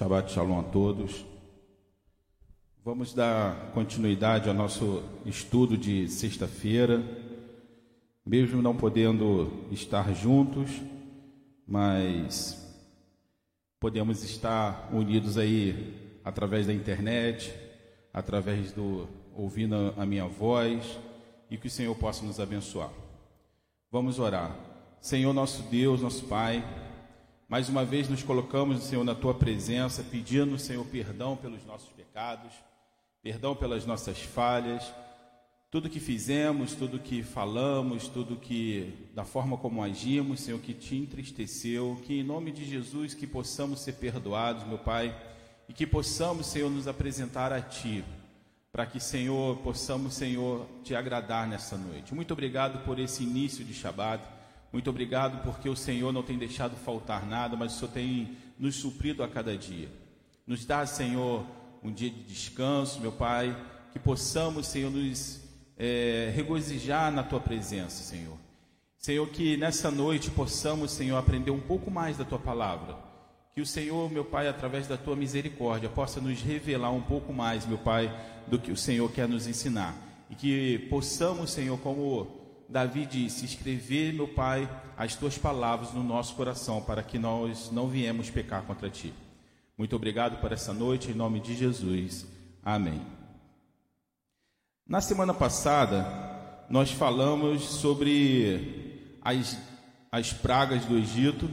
Shabbat Shalom a todos. Vamos dar continuidade ao nosso estudo de sexta-feira, mesmo não podendo estar juntos, mas podemos estar unidos aí através da internet, através do ouvindo a minha voz e que o Senhor possa nos abençoar. Vamos orar. Senhor nosso Deus, nosso Pai, mais uma vez nos colocamos, Senhor, na tua presença, pedindo, Senhor, perdão pelos nossos pecados, perdão pelas nossas falhas, tudo que fizemos, tudo que falamos, tudo que da forma como agimos, Senhor, que te entristeceu, que em nome de Jesus que possamos ser perdoados, meu Pai, e que possamos, Senhor, nos apresentar a ti, para que, Senhor, possamos, Senhor, te agradar nessa noite. Muito obrigado por esse início de Shabat. Muito obrigado porque o Senhor não tem deixado faltar nada, mas o Senhor tem nos suprido a cada dia. Nos dá, Senhor, um dia de descanso, meu Pai, que possamos, Senhor, nos é, regozijar na Tua presença, Senhor. Senhor, que nessa noite possamos, Senhor, aprender um pouco mais da Tua palavra. Que o Senhor, meu Pai, através da Tua misericórdia, possa nos revelar um pouco mais, meu Pai, do que o Senhor quer nos ensinar. E que possamos, Senhor, como Davi disse: Escrever, meu Pai, as tuas palavras no nosso coração, para que nós não viemos pecar contra ti. Muito obrigado por essa noite, em nome de Jesus. Amém. Na semana passada, nós falamos sobre as, as pragas do Egito,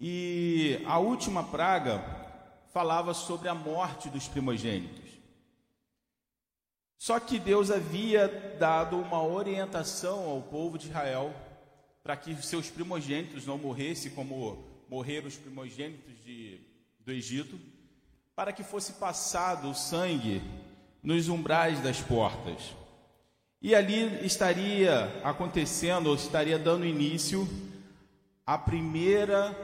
e a última praga falava sobre a morte dos primogênitos. Só que Deus havia dado uma orientação ao povo de Israel para que seus primogênitos não morressem como morreram os primogênitos de, do Egito, para que fosse passado o sangue nos umbrais das portas. E ali estaria acontecendo, ou estaria dando início a primeira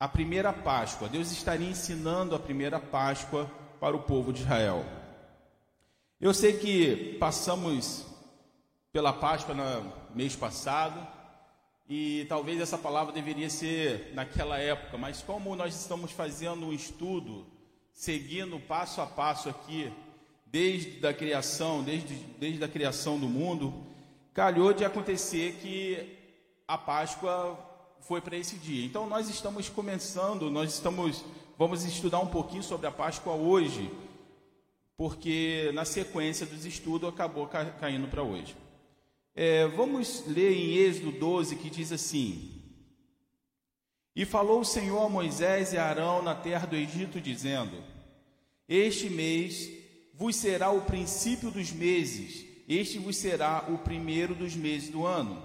a primeira Páscoa. Deus estaria ensinando a primeira Páscoa para o povo de Israel. Eu sei que passamos pela Páscoa no mês passado e talvez essa palavra deveria ser naquela época, mas como nós estamos fazendo um estudo, seguindo passo a passo aqui, desde a criação, desde, desde a criação do mundo, calhou de acontecer que a Páscoa foi para esse dia. Então nós estamos começando, nós estamos, vamos estudar um pouquinho sobre a Páscoa hoje porque na sequência dos estudos acabou ca caindo para hoje. É, vamos ler em Êxodo 12 que diz assim: E falou o Senhor a Moisés e a Arão na terra do Egito, dizendo: Este mês vos será o princípio dos meses, este vos será o primeiro dos meses do ano.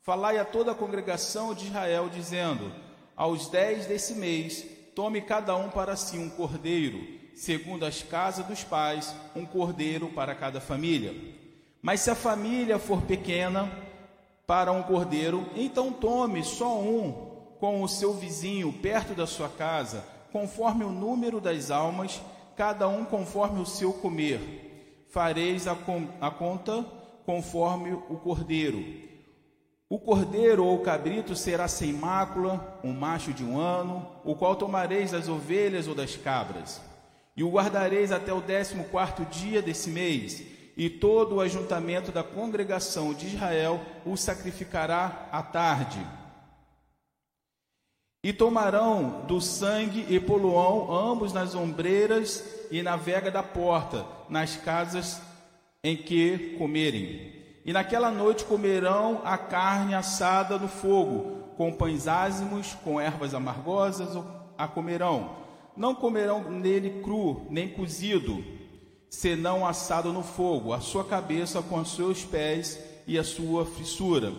Falai a toda a congregação de Israel, dizendo: Aos dez desse mês, tome cada um para si um cordeiro segundo as casas dos pais, um cordeiro para cada família. Mas se a família for pequena para um cordeiro, então tome só um com o seu vizinho perto da sua casa, conforme o número das almas, cada um conforme o seu comer. Fareis a, a conta conforme o cordeiro. O cordeiro ou o cabrito será sem mácula, um macho de um ano, o qual tomareis das ovelhas ou das cabras e o guardareis até o décimo quarto dia desse mês, e todo o ajuntamento da congregação de Israel o sacrificará à tarde. E tomarão do sangue e poluão ambos nas ombreiras e na vega da porta, nas casas em que comerem. E naquela noite comerão a carne assada no fogo, com pães ázimos, com ervas amargosas a comerão não comerão nele cru, nem cozido, senão assado no fogo, a sua cabeça com os seus pés e a sua fissura.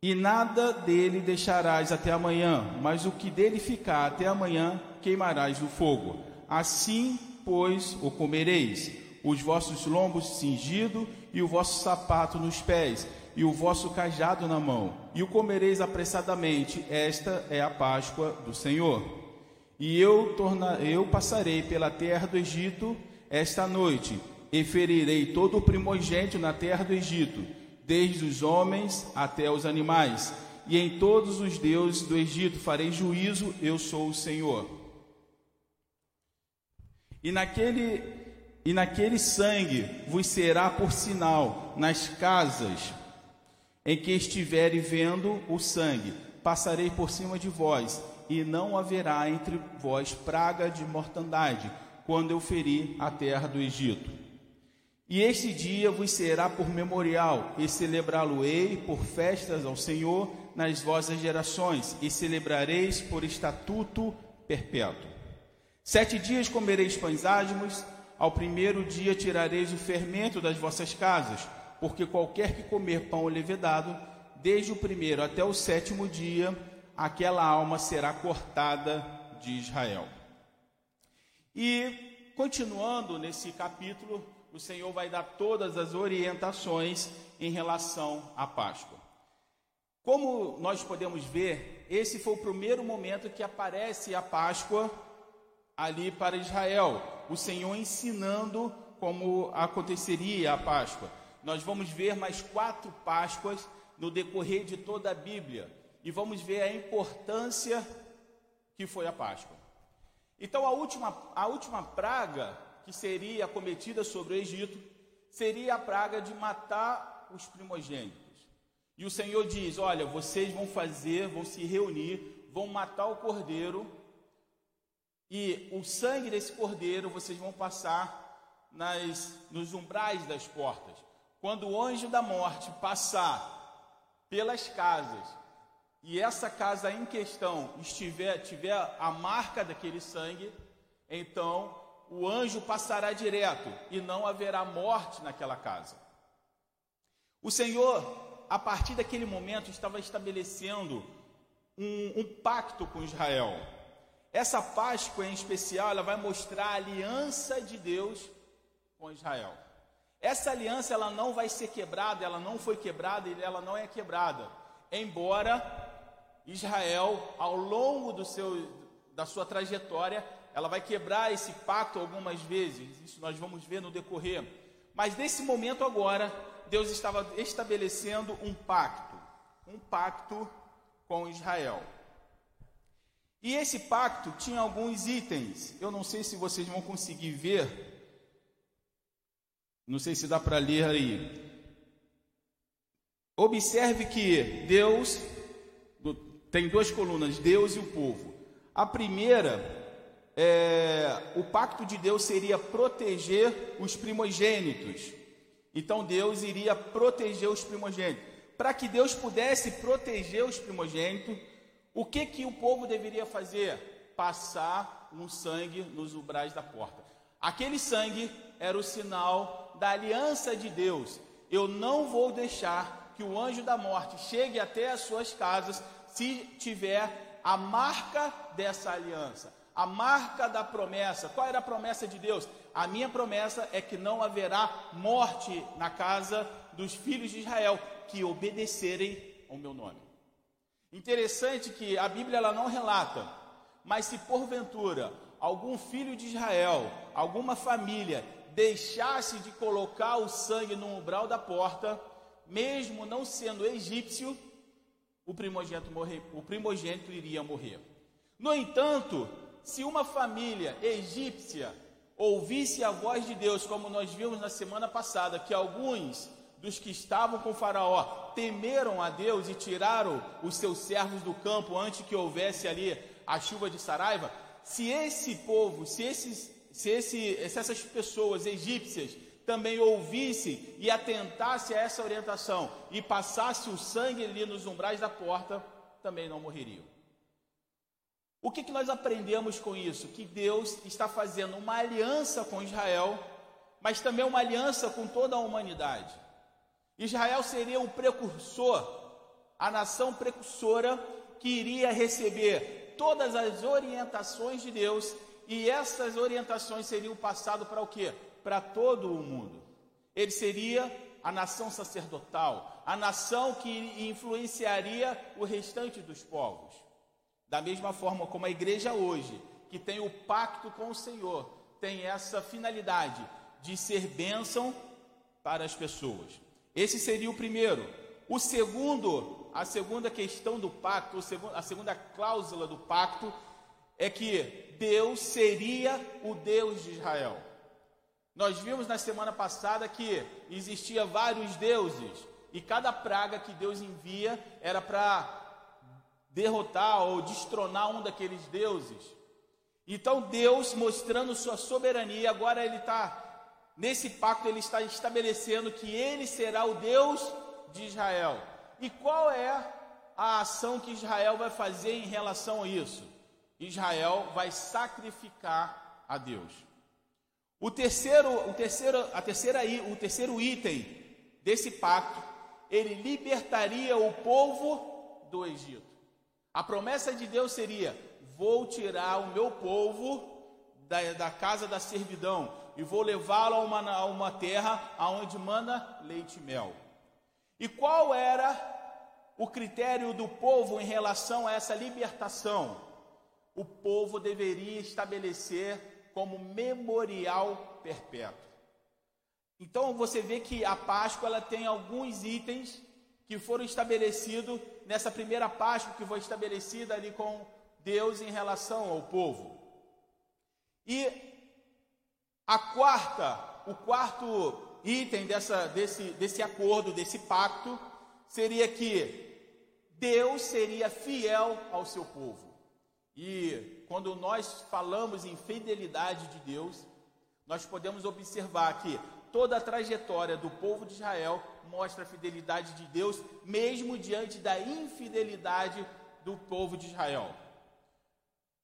E nada dele deixarás até amanhã, mas o que dele ficar até amanhã queimarás no fogo. Assim, pois, o comereis, os vossos lombos cingidos e o vosso sapato nos pés, e o vosso cajado na mão, e o comereis apressadamente. Esta é a Páscoa do Senhor. E eu, torna, eu passarei pela terra do Egito esta noite, e ferirei todo o primogênito na terra do Egito, desde os homens até os animais, e em todos os deuses do Egito farei juízo, eu sou o Senhor. E naquele, e naquele sangue vos será por sinal nas casas em que estiverem vendo o sangue, passarei por cima de vós, e não haverá entre vós praga de mortandade, quando eu ferir a terra do Egito. E este dia vos será por memorial, e celebrá-lo-ei por festas ao Senhor nas vossas gerações, e celebrareis por estatuto perpétuo. Sete dias comereis pães ásmos, ao primeiro dia tirareis o fermento das vossas casas, porque qualquer que comer pão levedado, desde o primeiro até o sétimo dia, aquela alma será cortada de Israel. E continuando nesse capítulo, o Senhor vai dar todas as orientações em relação à Páscoa. Como nós podemos ver, esse foi o primeiro momento que aparece a Páscoa ali para Israel, o Senhor ensinando como aconteceria a Páscoa. Nós vamos ver mais quatro Páscoas no decorrer de toda a Bíblia e vamos ver a importância que foi a Páscoa. Então, a última, a última praga que seria cometida sobre o Egito seria a praga de matar os primogênitos. E o Senhor diz: Olha, vocês vão fazer, vão se reunir, vão matar o cordeiro e o sangue desse cordeiro vocês vão passar nas, nos umbrais das portas. Quando o anjo da morte passar pelas casas e essa casa em questão estiver tiver a marca daquele sangue, então o anjo passará direto e não haverá morte naquela casa. O Senhor, a partir daquele momento, estava estabelecendo um, um pacto com Israel. Essa Páscoa em especial, ela vai mostrar a aliança de Deus com Israel. Essa aliança ela não vai ser quebrada, ela não foi quebrada e ela não é quebrada. Embora Israel, ao longo do seu, da sua trajetória, ela vai quebrar esse pacto algumas vezes. Isso nós vamos ver no decorrer. Mas nesse momento agora, Deus estava estabelecendo um pacto, um pacto com Israel. E esse pacto tinha alguns itens. Eu não sei se vocês vão conseguir ver. Não sei se dá para ler aí. Observe que Deus tem duas colunas, Deus e o povo. A primeira, é, o pacto de Deus seria proteger os primogênitos. Então Deus iria proteger os primogênitos. Para que Deus pudesse proteger os primogênitos, o que que o povo deveria fazer? Passar um sangue nos umbrais da porta. Aquele sangue era o sinal da aliança de Deus. Eu não vou deixar que o anjo da morte chegue até as suas casas tiver a marca dessa aliança, a marca da promessa. Qual era a promessa de Deus? A minha promessa é que não haverá morte na casa dos filhos de Israel que obedecerem ao meu nome. Interessante que a Bíblia ela não relata, mas se porventura algum filho de Israel, alguma família deixasse de colocar o sangue no umbral da porta, mesmo não sendo egípcio, o primogênito, morrer, o primogênito iria morrer. No entanto, se uma família egípcia ouvisse a voz de Deus, como nós vimos na semana passada, que alguns dos que estavam com Faraó temeram a Deus e tiraram os seus servos do campo antes que houvesse ali a chuva de Saraiva, se esse povo, se, esses, se, esse, se essas pessoas egípcias também ouvissem e atentassem a essa orientação e passasse o sangue ali nos umbrais da porta, também não morreriam. O que, que nós aprendemos com isso? Que Deus está fazendo uma aliança com Israel, mas também uma aliança com toda a humanidade. Israel seria o precursor, a nação precursora que iria receber todas as orientações de Deus e essas orientações seriam passadas para o quê? Para todo o mundo. Ele seria a nação sacerdotal, a nação que influenciaria o restante dos povos. Da mesma forma como a igreja hoje, que tem o pacto com o Senhor, tem essa finalidade de ser bênção para as pessoas. Esse seria o primeiro. O segundo, a segunda questão do pacto, a segunda cláusula do pacto, é que Deus seria o Deus de Israel. Nós vimos na semana passada que existia vários deuses e cada praga que Deus envia era para derrotar ou destronar um daqueles deuses. Então Deus mostrando sua soberania, agora ele está nesse pacto ele está estabelecendo que ele será o Deus de Israel. E qual é a ação que Israel vai fazer em relação a isso? Israel vai sacrificar a Deus. O terceiro, o terceiro, a terceira, o terceiro item desse pacto, ele libertaria o povo do Egito. A promessa de Deus seria: vou tirar o meu povo da, da casa da servidão e vou levá-lo a uma, a uma terra aonde manda leite e mel. E qual era o critério do povo em relação a essa libertação? O povo deveria estabelecer como memorial perpétuo. Então você vê que a Páscoa ela tem alguns itens que foram estabelecidos nessa primeira Páscoa que foi estabelecida ali com Deus em relação ao povo. E a quarta, o quarto item dessa, desse, desse acordo, desse pacto, seria que Deus seria fiel ao seu povo. E quando nós falamos em fidelidade de Deus, nós podemos observar que toda a trajetória do povo de Israel mostra a fidelidade de Deus, mesmo diante da infidelidade do povo de Israel.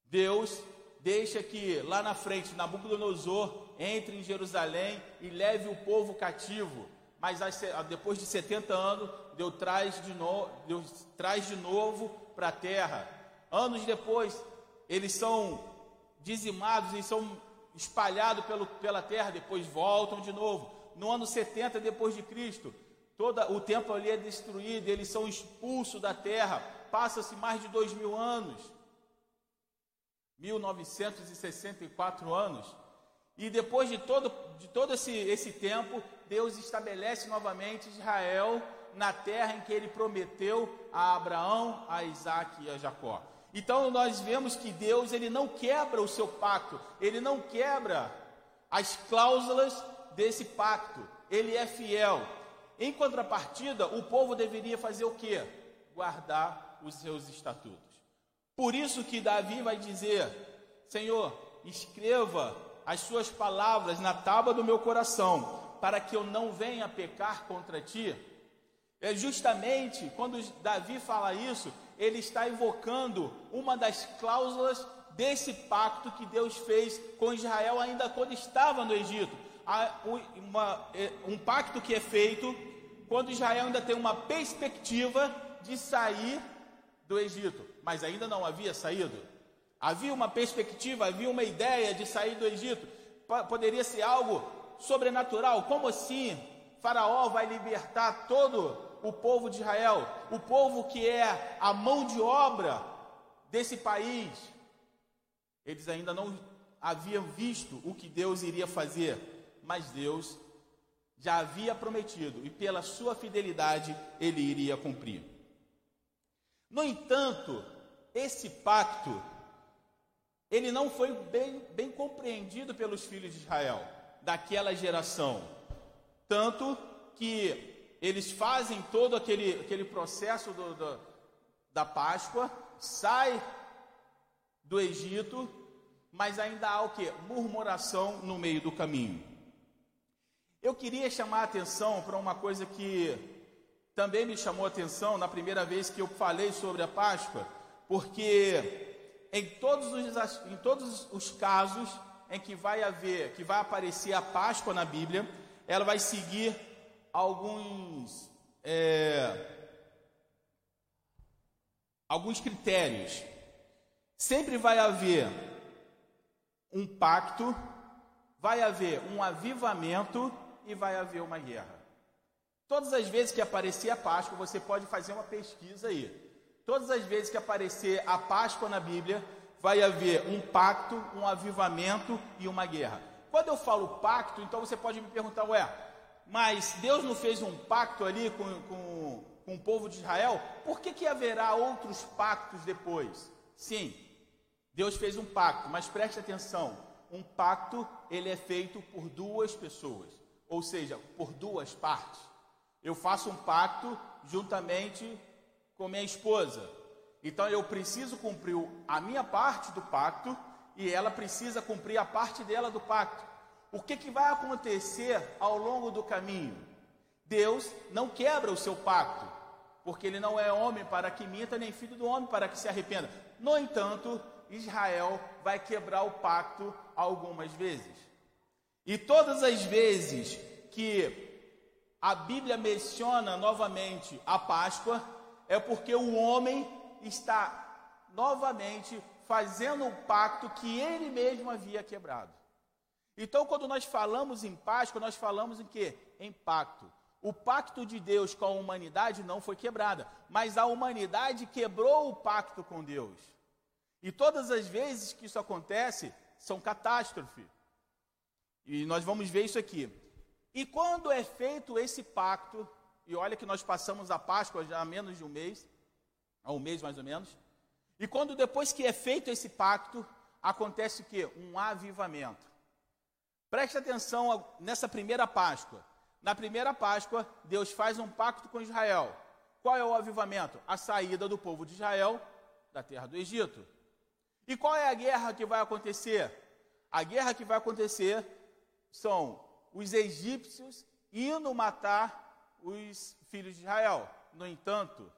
Deus deixa que lá na frente Nabucodonosor entre em Jerusalém e leve o povo cativo. Mas depois de 70 anos, Deus traz de, no, Deus traz de novo para a terra. Anos depois, eles são dizimados e são espalhados pelo, pela terra, depois voltam de novo. No ano 70 depois de Cristo, todo o templo ali é destruído, eles são expulsos da terra. Passa-se mais de dois mil anos, 1964 anos. E depois de todo, de todo esse, esse tempo, Deus estabelece novamente Israel na terra em que ele prometeu a Abraão, a Isaac e a Jacó. Então nós vemos que Deus ele não quebra o seu pacto, ele não quebra as cláusulas desse pacto. Ele é fiel. Em contrapartida, o povo deveria fazer o quê? Guardar os seus estatutos. Por isso que Davi vai dizer: Senhor, escreva as suas palavras na tábua do meu coração, para que eu não venha pecar contra ti. É justamente quando Davi fala isso, ele está invocando uma das cláusulas desse pacto que Deus fez com Israel ainda quando estava no Egito. É, um pacto que é feito quando Israel ainda tem uma perspectiva de sair do Egito, mas ainda não havia saído. Havia uma perspectiva, havia uma ideia de sair do Egito. Poderia ser algo sobrenatural. Como assim? Faraó vai libertar todo o povo de Israel, o povo que é a mão de obra desse país. Eles ainda não haviam visto o que Deus iria fazer, mas Deus já havia prometido e pela sua fidelidade ele iria cumprir. No entanto, esse pacto ele não foi bem, bem compreendido pelos filhos de Israel, daquela geração. Tanto que eles fazem todo aquele, aquele processo do, do, da Páscoa, sai do Egito, mas ainda há o que? Murmuração no meio do caminho. Eu queria chamar a atenção para uma coisa que também me chamou a atenção na primeira vez que eu falei sobre a Páscoa, porque em todos os, em todos os casos em que vai haver, que vai aparecer a Páscoa na Bíblia, ela vai seguir alguns é, alguns critérios. Sempre vai haver um pacto, vai haver um avivamento e vai haver uma guerra. Todas as vezes que aparecer a Páscoa, você pode fazer uma pesquisa aí. Todas as vezes que aparecer a Páscoa na Bíblia, vai haver um pacto, um avivamento e uma guerra. Quando eu falo pacto, então você pode me perguntar, ué, mas Deus não fez um pacto ali com, com, com o povo de Israel, por que, que haverá outros pactos depois? Sim, Deus fez um pacto, mas preste atenção: um pacto ele é feito por duas pessoas, ou seja, por duas partes. Eu faço um pacto juntamente com minha esposa. Então eu preciso cumprir a minha parte do pacto e ela precisa cumprir a parte dela do pacto. O que, que vai acontecer ao longo do caminho? Deus não quebra o seu pacto, porque ele não é homem para que minta, nem filho do homem para que se arrependa. No entanto, Israel vai quebrar o pacto algumas vezes. E todas as vezes que a Bíblia menciona novamente a Páscoa, é porque o homem está novamente fazendo um pacto que ele mesmo havia quebrado. Então, quando nós falamos em Páscoa, nós falamos em quê? Em pacto. O pacto de Deus com a humanidade não foi quebrada, mas a humanidade quebrou o pacto com Deus. E todas as vezes que isso acontece, são catástrofe. E nós vamos ver isso aqui. E quando é feito esse pacto, e olha que nós passamos a Páscoa já há menos de um mês, há um mês mais ou menos, e quando depois que é feito esse pacto, acontece o quê? Um avivamento. Preste atenção nessa primeira Páscoa. Na primeira Páscoa, Deus faz um pacto com Israel. Qual é o avivamento? A saída do povo de Israel da terra do Egito. E qual é a guerra que vai acontecer? A guerra que vai acontecer são os egípcios indo matar os filhos de Israel. No entanto,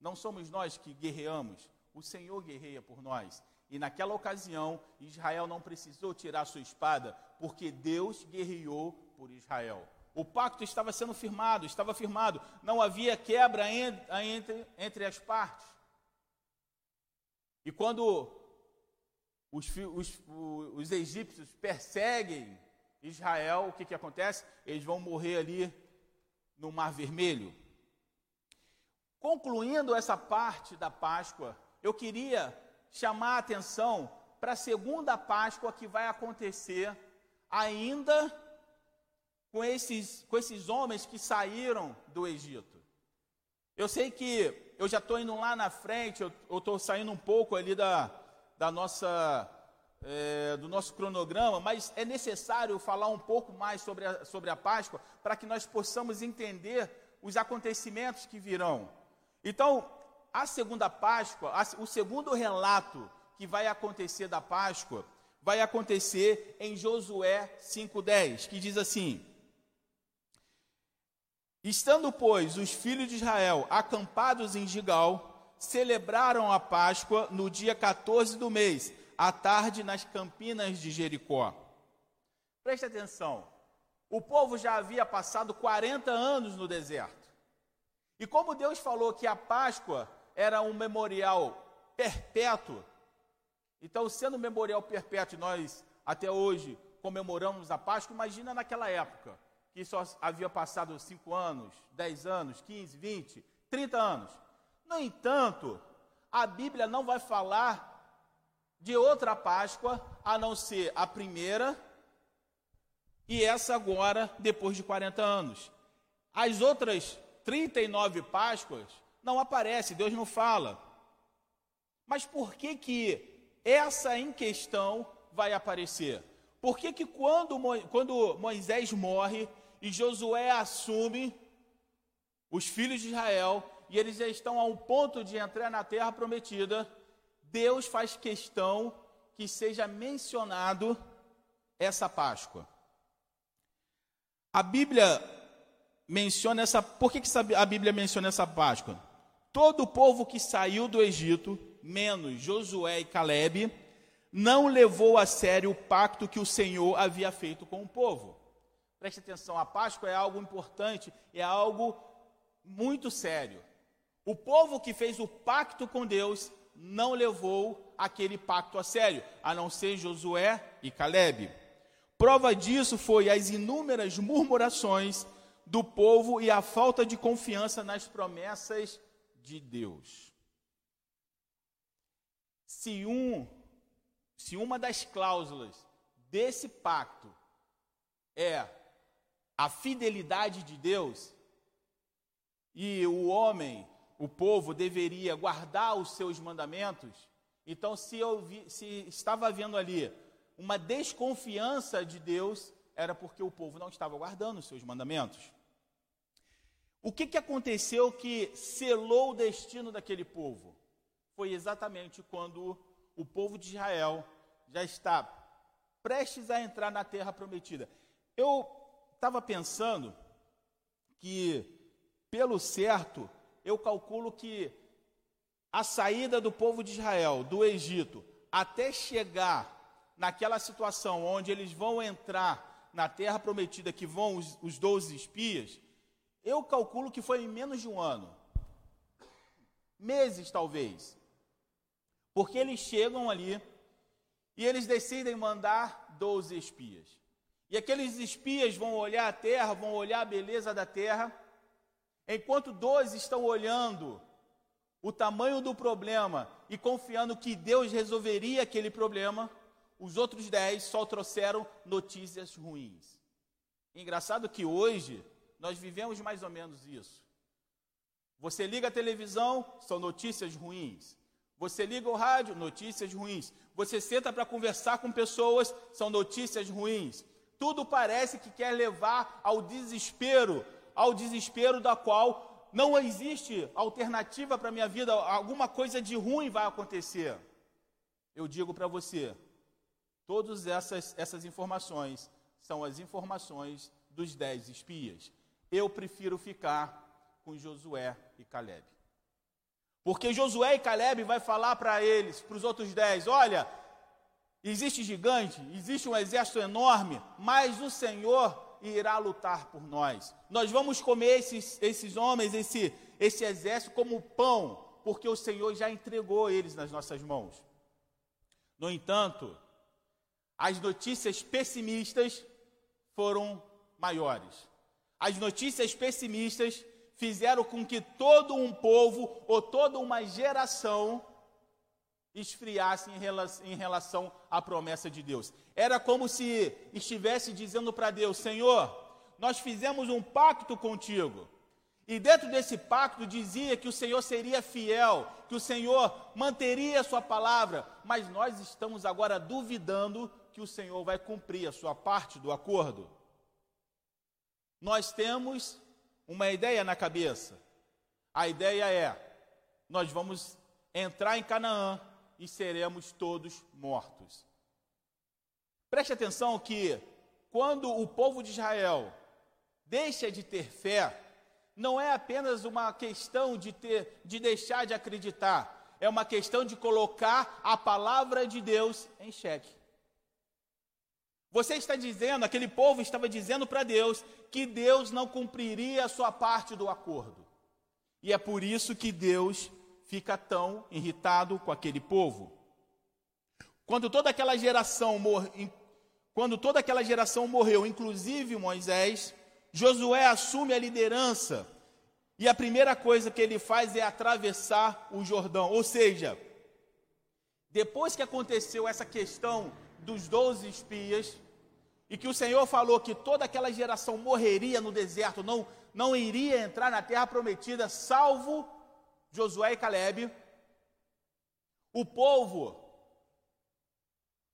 não somos nós que guerreamos, o Senhor guerreia por nós. E naquela ocasião, Israel não precisou tirar sua espada, porque Deus guerreou por Israel. O pacto estava sendo firmado, estava firmado, não havia quebra entre, entre as partes. E quando os, os, os egípcios perseguem Israel, o que, que acontece? Eles vão morrer ali no Mar Vermelho. Concluindo essa parte da Páscoa, eu queria chamar a atenção para a segunda Páscoa que vai acontecer ainda com esses, com esses homens que saíram do Egito. Eu sei que eu já estou indo lá na frente, eu estou saindo um pouco ali da, da nossa, é, do nosso cronograma, mas é necessário falar um pouco mais sobre a, sobre a Páscoa para que nós possamos entender os acontecimentos que virão. Então, a segunda Páscoa, o segundo relato que vai acontecer da Páscoa, vai acontecer em Josué 5,10, que diz assim: Estando, pois, os filhos de Israel acampados em Gigal, celebraram a Páscoa no dia 14 do mês, à tarde nas campinas de Jericó. Preste atenção. O povo já havia passado 40 anos no deserto. E como Deus falou que a Páscoa era um memorial perpétuo, então, sendo um memorial perpétuo, nós até hoje comemoramos a Páscoa, imagina naquela época, que só havia passado 5 anos, 10 anos, 15, 20, 30 anos. No entanto, a Bíblia não vai falar de outra Páscoa a não ser a primeira e essa agora, depois de 40 anos. As outras 39 Páscoas não aparecem, Deus não fala. Mas por que que essa em questão vai aparecer? Por que que quando, quando Moisés morre e Josué assume os filhos de Israel, e eles já estão a um ponto de entrar na terra prometida, Deus faz questão que seja mencionado essa Páscoa. A Bíblia menciona essa. Por que, que a Bíblia menciona essa Páscoa? Todo o povo que saiu do Egito, menos Josué e Caleb, não levou a sério o pacto que o Senhor havia feito com o povo. Preste atenção, a Páscoa é algo importante, é algo muito sério. O povo que fez o pacto com Deus não levou aquele pacto a sério, a não ser Josué e Caleb. Prova disso foi as inúmeras murmurações do povo e a falta de confiança nas promessas de Deus. Se um se uma das cláusulas desse pacto é a fidelidade de Deus, e o homem, o povo, deveria guardar os seus mandamentos, então se, eu vi, se estava havendo ali uma desconfiança de Deus, era porque o povo não estava guardando os seus mandamentos. O que, que aconteceu que selou o destino daquele povo? Foi exatamente quando o povo de Israel já está prestes a entrar na terra prometida. Eu estava pensando que, pelo certo, eu calculo que a saída do povo de Israel do Egito até chegar naquela situação onde eles vão entrar na terra prometida, que vão os, os 12 espias, eu calculo que foi em menos de um ano. Meses, talvez. Porque eles chegam ali e eles decidem mandar 12 espias. E aqueles espias vão olhar a terra, vão olhar a beleza da terra, enquanto 12 estão olhando o tamanho do problema e confiando que Deus resolveria aquele problema, os outros 10 só trouxeram notícias ruins. Engraçado que hoje nós vivemos mais ou menos isso. Você liga a televisão, são notícias ruins. Você liga o rádio, notícias ruins. Você senta para conversar com pessoas, são notícias ruins. Tudo parece que quer levar ao desespero, ao desespero da qual não existe alternativa para a minha vida, alguma coisa de ruim vai acontecer. Eu digo para você, todas essas, essas informações são as informações dos dez espias. Eu prefiro ficar com Josué e Caleb. Porque Josué e Caleb vai falar para eles, para os outros dez, olha, existe gigante, existe um exército enorme, mas o Senhor irá lutar por nós. Nós vamos comer esses, esses homens, esse, esse exército como pão, porque o Senhor já entregou eles nas nossas mãos. No entanto, as notícias pessimistas foram maiores. As notícias pessimistas fizeram com que todo um povo ou toda uma geração esfriasse em relação, à promessa de Deus. Era como se estivesse dizendo para Deus: Senhor, nós fizemos um pacto contigo. E dentro desse pacto dizia que o Senhor seria fiel, que o Senhor manteria a sua palavra, mas nós estamos agora duvidando que o Senhor vai cumprir a sua parte do acordo. Nós temos uma ideia na cabeça. A ideia é: nós vamos entrar em Canaã e seremos todos mortos. Preste atenção que quando o povo de Israel deixa de ter fé, não é apenas uma questão de ter de deixar de acreditar, é uma questão de colocar a palavra de Deus em xeque. Você está dizendo, aquele povo estava dizendo para Deus que Deus não cumpriria a sua parte do acordo. E é por isso que Deus fica tão irritado com aquele povo. Quando toda aquela geração mor... quando toda aquela geração morreu, inclusive Moisés, Josué assume a liderança. E a primeira coisa que ele faz é atravessar o Jordão, ou seja, depois que aconteceu essa questão dos doze espias, e que o Senhor falou que toda aquela geração morreria no deserto, não, não iria entrar na terra prometida, salvo Josué e Caleb. O povo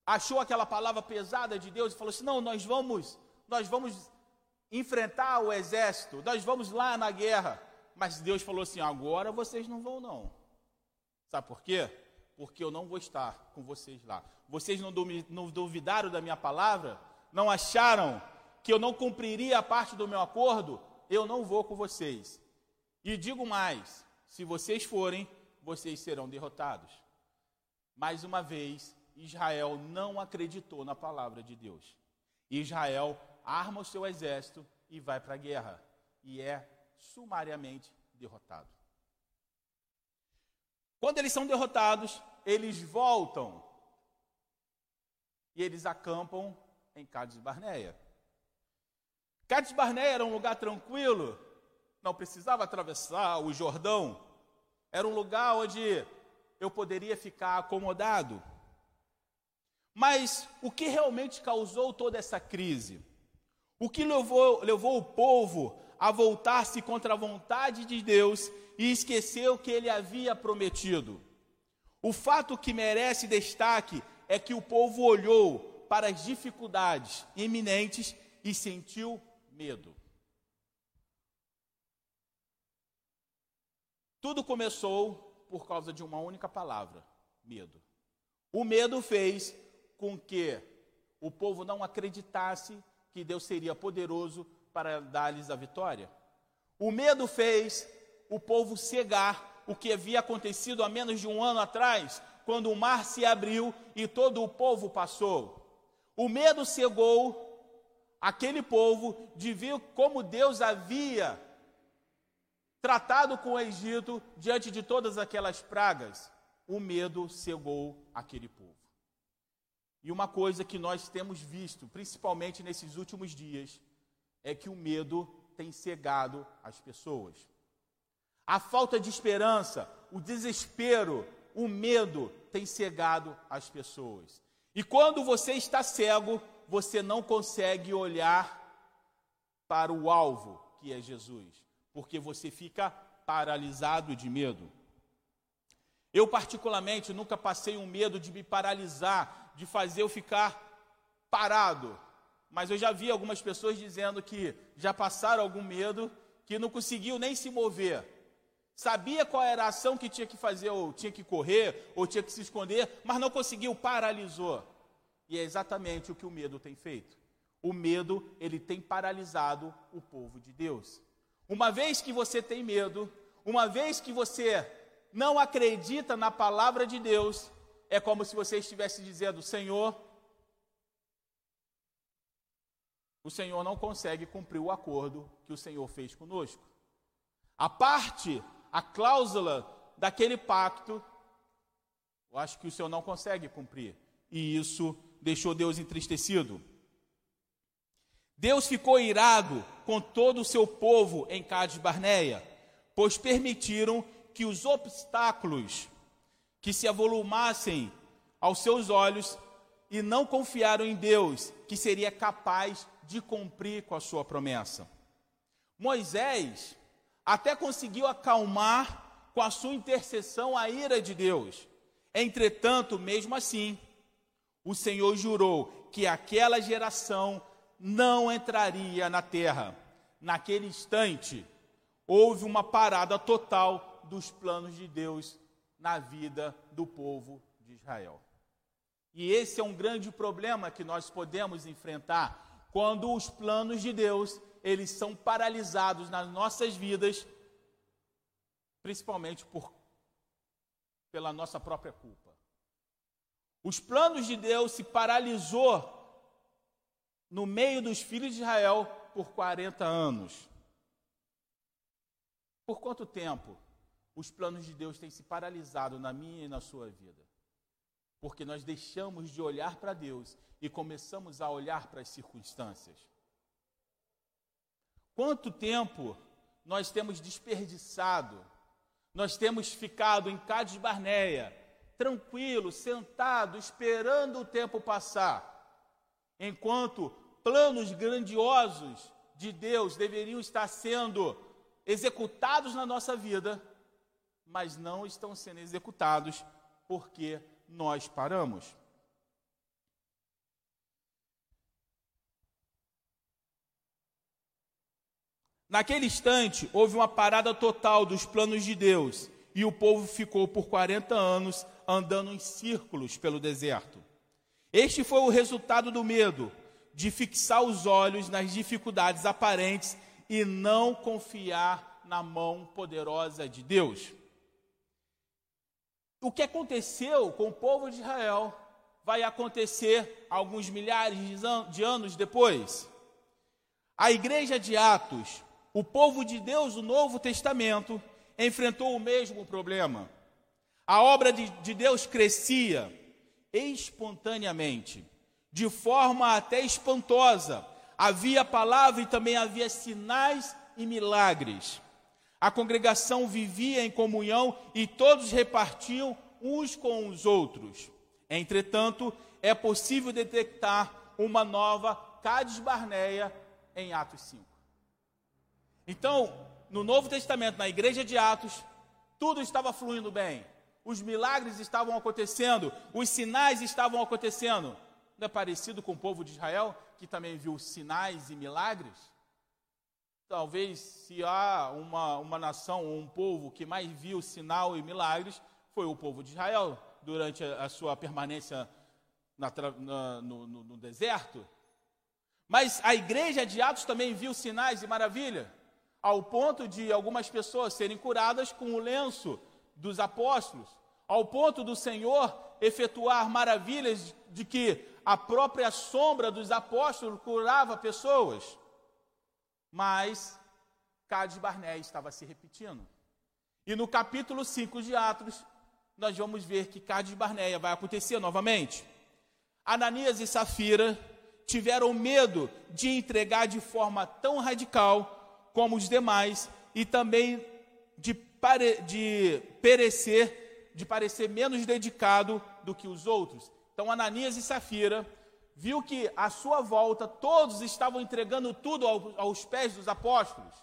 achou aquela palavra pesada de Deus e falou assim: "Não, nós vamos, nós vamos enfrentar o exército, nós vamos lá na guerra". Mas Deus falou assim: "Agora vocês não vão não". Sabe por quê? Porque eu não vou estar com vocês lá. Vocês não duvidaram da minha palavra? Não acharam que eu não cumpriria a parte do meu acordo? Eu não vou com vocês. E digo mais: se vocês forem, vocês serão derrotados. Mais uma vez, Israel não acreditou na palavra de Deus. Israel arma o seu exército e vai para a guerra. E é sumariamente derrotado. Quando eles são derrotados, eles voltam e eles acampam em Cádiz Barneia. Cádiz Barneia era um lugar tranquilo, não precisava atravessar o Jordão, era um lugar onde eu poderia ficar acomodado. Mas o que realmente causou toda essa crise? O que levou, levou o povo a voltar-se contra a vontade de Deus e esqueceu o que ele havia prometido. O fato que merece destaque é que o povo olhou para as dificuldades iminentes e sentiu medo. Tudo começou por causa de uma única palavra: medo. O medo fez com que o povo não acreditasse que Deus seria poderoso para dar-lhes a vitória. O medo fez o povo cegar o que havia acontecido há menos de um ano atrás, quando o mar se abriu e todo o povo passou. O medo cegou aquele povo de ver como Deus havia tratado com o Egito diante de todas aquelas pragas. O medo cegou aquele povo. E uma coisa que nós temos visto, principalmente nesses últimos dias, é que o medo tem cegado as pessoas. A falta de esperança, o desespero, o medo tem cegado as pessoas. E quando você está cego, você não consegue olhar para o alvo, que é Jesus, porque você fica paralisado de medo. Eu, particularmente, nunca passei um medo de me paralisar, de fazer eu ficar parado. Mas eu já vi algumas pessoas dizendo que já passaram algum medo, que não conseguiu nem se mover. Sabia qual era a ação que tinha que fazer, ou tinha que correr, ou tinha que se esconder, mas não conseguiu, paralisou. E é exatamente o que o medo tem feito. O medo, ele tem paralisado o povo de Deus. Uma vez que você tem medo, uma vez que você não acredita na palavra de Deus, é como se você estivesse dizendo: Senhor, o Senhor não consegue cumprir o acordo que o Senhor fez conosco. A parte, a cláusula daquele pacto, eu acho que o Senhor não consegue cumprir. E isso deixou Deus entristecido. Deus ficou irado com todo o seu povo em Cades Barneia, pois permitiram que os obstáculos que se avolumassem aos seus olhos e não confiaram em Deus, que seria capaz de cumprir com a sua promessa. Moisés até conseguiu acalmar com a sua intercessão a ira de Deus. Entretanto, mesmo assim, o Senhor jurou que aquela geração não entraria na terra. Naquele instante, houve uma parada total dos planos de Deus na vida do povo de Israel. E esse é um grande problema que nós podemos enfrentar quando os planos de Deus, eles são paralisados nas nossas vidas, principalmente por pela nossa própria culpa. Os planos de Deus se paralisou no meio dos filhos de Israel por 40 anos. Por quanto tempo os planos de Deus têm se paralisado na minha e na sua vida. Porque nós deixamos de olhar para Deus e começamos a olhar para as circunstâncias. Quanto tempo nós temos desperdiçado, nós temos ficado em Cádiz Barneia, tranquilo, sentado, esperando o tempo passar, enquanto planos grandiosos de Deus deveriam estar sendo executados na nossa vida, mas não estão sendo executados porque nós paramos. Naquele instante, houve uma parada total dos planos de Deus e o povo ficou por 40 anos andando em círculos pelo deserto. Este foi o resultado do medo, de fixar os olhos nas dificuldades aparentes e não confiar na mão poderosa de Deus. O que aconteceu com o povo de Israel vai acontecer alguns milhares de anos depois. A igreja de Atos, o povo de Deus, o Novo Testamento, enfrentou o mesmo problema. A obra de, de Deus crescia espontaneamente, de forma até espantosa. Havia palavra e também havia sinais e milagres. A congregação vivia em comunhão e todos repartiam uns com os outros. Entretanto, é possível detectar uma nova Cades Barneia em Atos 5. Então, no Novo Testamento, na igreja de Atos, tudo estava fluindo bem. Os milagres estavam acontecendo, os sinais estavam acontecendo. Não é parecido com o povo de Israel, que também viu sinais e milagres? Talvez, se há uma, uma nação, um povo que mais viu sinal e milagres, foi o povo de Israel, durante a, a sua permanência na, na, no, no, no deserto. Mas a igreja de Atos também viu sinais e maravilha, ao ponto de algumas pessoas serem curadas com o lenço dos apóstolos, ao ponto do Senhor efetuar maravilhas de que a própria sombra dos apóstolos curava pessoas. Mas Cades Barné estava se repetindo. E no capítulo 5 de Atos, nós vamos ver que Cades Barneia vai acontecer novamente. Ananias e Safira tiveram medo de entregar de forma tão radical como os demais e também de, pare, de perecer, de parecer menos dedicado do que os outros. Então, Ananias e Safira viu que à sua volta todos estavam entregando tudo aos pés dos apóstolos.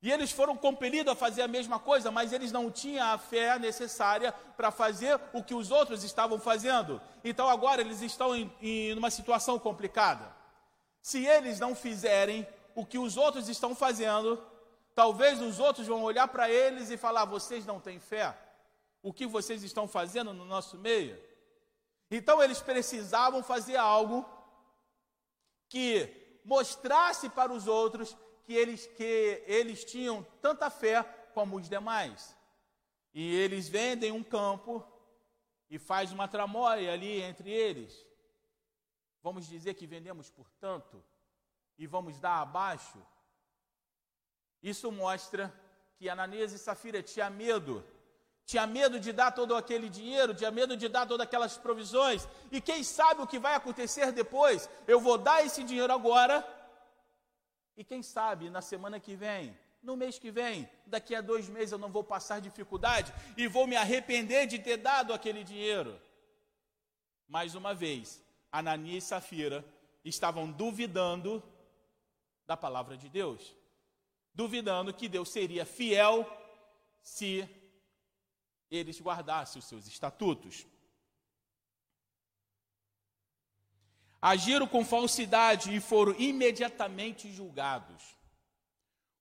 E eles foram compelidos a fazer a mesma coisa, mas eles não tinham a fé necessária para fazer o que os outros estavam fazendo. Então agora eles estão em, em uma situação complicada. Se eles não fizerem o que os outros estão fazendo, talvez os outros vão olhar para eles e falar: vocês não têm fé. O que vocês estão fazendo no nosso meio? Então eles precisavam fazer algo que mostrasse para os outros que eles, que eles tinham tanta fé como os demais. E eles vendem um campo e faz uma tramóia ali entre eles. Vamos dizer que vendemos por tanto e vamos dar abaixo. Isso mostra que Ananias e Safira tinham medo tinha medo de dar todo aquele dinheiro, tinha medo de dar todas aquelas provisões. E quem sabe o que vai acontecer depois? Eu vou dar esse dinheiro agora. E quem sabe na semana que vem, no mês que vem, daqui a dois meses eu não vou passar dificuldade e vou me arrepender de ter dado aquele dinheiro. Mais uma vez, Ananias e Safira estavam duvidando da palavra de Deus, duvidando que Deus seria fiel se eles guardassem os seus estatutos. Agiram com falsidade e foram imediatamente julgados.